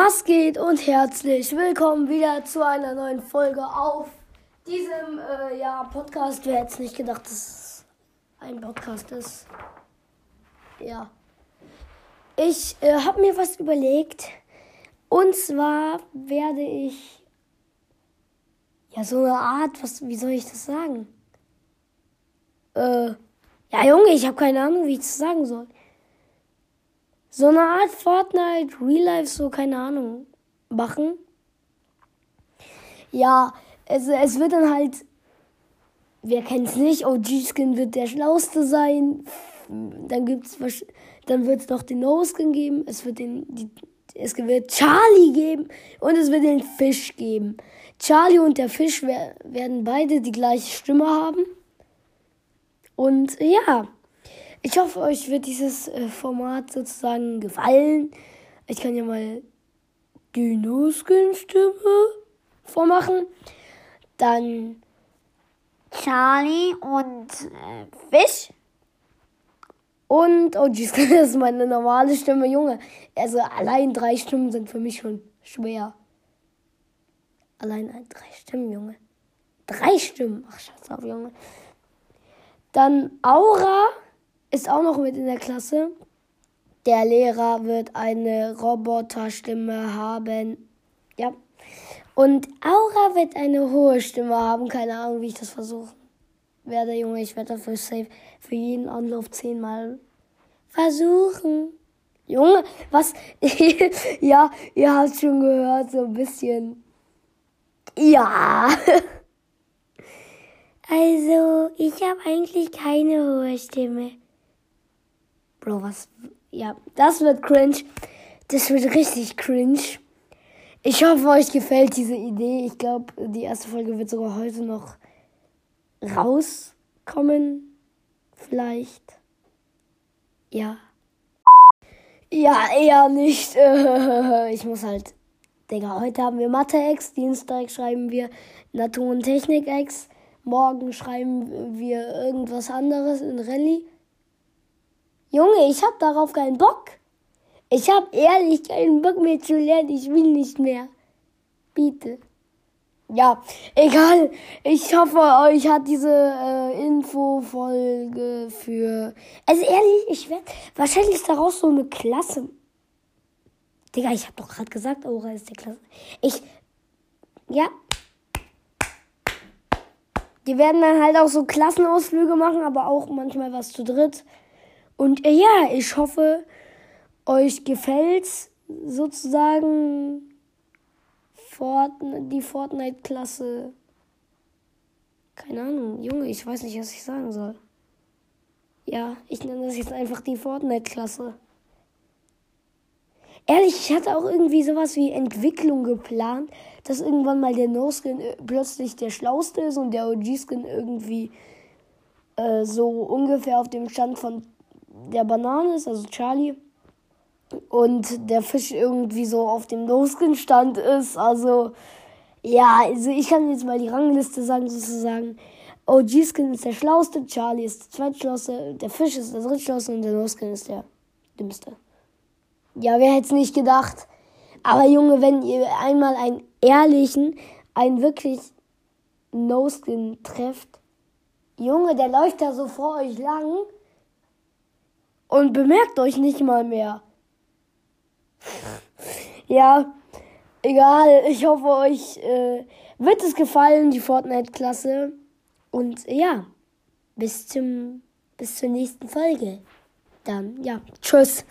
Was geht und herzlich willkommen wieder zu einer neuen Folge auf diesem äh, ja, Podcast. Wer hätte es nicht gedacht, dass es ein Podcast ist? Ja. Ich äh, habe mir was überlegt. Und zwar werde ich ja so eine Art, was, wie soll ich das sagen? Äh, ja Junge, ich habe keine Ahnung, wie ich das sagen soll. So eine Art Fortnite, Real Life, so keine Ahnung, machen. Ja, es, es wird dann halt, wer kennt's nicht, OG-Skin wird der schlauste sein. Dann gibt's dann wird es noch den No-Skin geben, es wird den, die, es wird Charlie geben und es wird den Fisch geben. Charlie und der Fisch werden beide die gleiche Stimme haben. Und ja, ich hoffe, euch wird dieses äh, Format sozusagen gefallen. Ich kann ja mal die No-Skin-Stimme vormachen. Dann Charlie und äh, Fisch. Und, oh jeez, das ist meine normale Stimme, Junge. Also allein drei Stimmen sind für mich schon schwer. Allein drei Stimmen, Junge. Drei Stimmen. Ach, scheiß auf, Junge. Dann Aura ist auch noch mit in der Klasse. Der Lehrer wird eine Roboterstimme haben. Ja. Und Aura wird eine hohe Stimme haben. Keine Ahnung, wie ich das versuche werde, Junge, ich werde dafür safe für jeden Anlauf zehnmal versuchen. Junge, was? ja, ihr habt schon gehört, so ein bisschen. Ja. also, ich habe eigentlich keine hohe Stimme. Bro, was? Ja, das wird cringe. Das wird richtig cringe. Ich hoffe, euch gefällt diese Idee. Ich glaube, die erste Folge wird sogar heute noch rauskommen. Vielleicht. Ja. Ja, eher nicht. Ich muss halt. Digga, heute haben wir Mathe-Ex, Dienstag schreiben wir Natur- und Technik-Ex, morgen schreiben wir irgendwas anderes in Rallye. Junge, ich hab darauf keinen Bock. Ich hab ehrlich keinen Bock mehr zu lernen. Ich will nicht mehr. Bitte. Ja, egal. Ich hoffe, euch hat diese äh, Infofolge für. Also ehrlich, ich werde. Wahrscheinlich daraus so eine Klasse. Digga, ich hab doch gerade gesagt, Aura ist der Klasse. Ich. Ja. Die werden dann halt auch so Klassenausflüge machen, aber auch manchmal was zu dritt. Und äh, ja, ich hoffe, euch gefällt's sozusagen Fortnite, die Fortnite-Klasse. Keine Ahnung, Junge, ich weiß nicht, was ich sagen soll. Ja, ich nenne das jetzt einfach die Fortnite-Klasse. Ehrlich, ich hatte auch irgendwie sowas wie Entwicklung geplant, dass irgendwann mal der No-Skin äh, plötzlich der schlauste ist und der OG-Skin irgendwie äh, so ungefähr auf dem Stand von der Banane ist, also Charlie und der Fisch irgendwie so auf dem No-Skin-Stand ist. Also, ja, also ich kann jetzt mal die Rangliste sagen, sozusagen. OG-Skin ist der schlauste, Charlie ist der zweitschlauste, der Fisch ist der drittschlauste und der No-Skin ist der dümmste. Ja, wer hätte es nicht gedacht? Aber Junge, wenn ihr einmal einen ehrlichen, einen wirklich No-Skin trefft, Junge, der läuft da so vor euch lang und bemerkt euch nicht mal mehr. Ja, egal. Ich hoffe, euch äh, wird es gefallen, die Fortnite-Klasse. Und ja, bis zum bis zur nächsten Folge. Dann, ja, tschüss.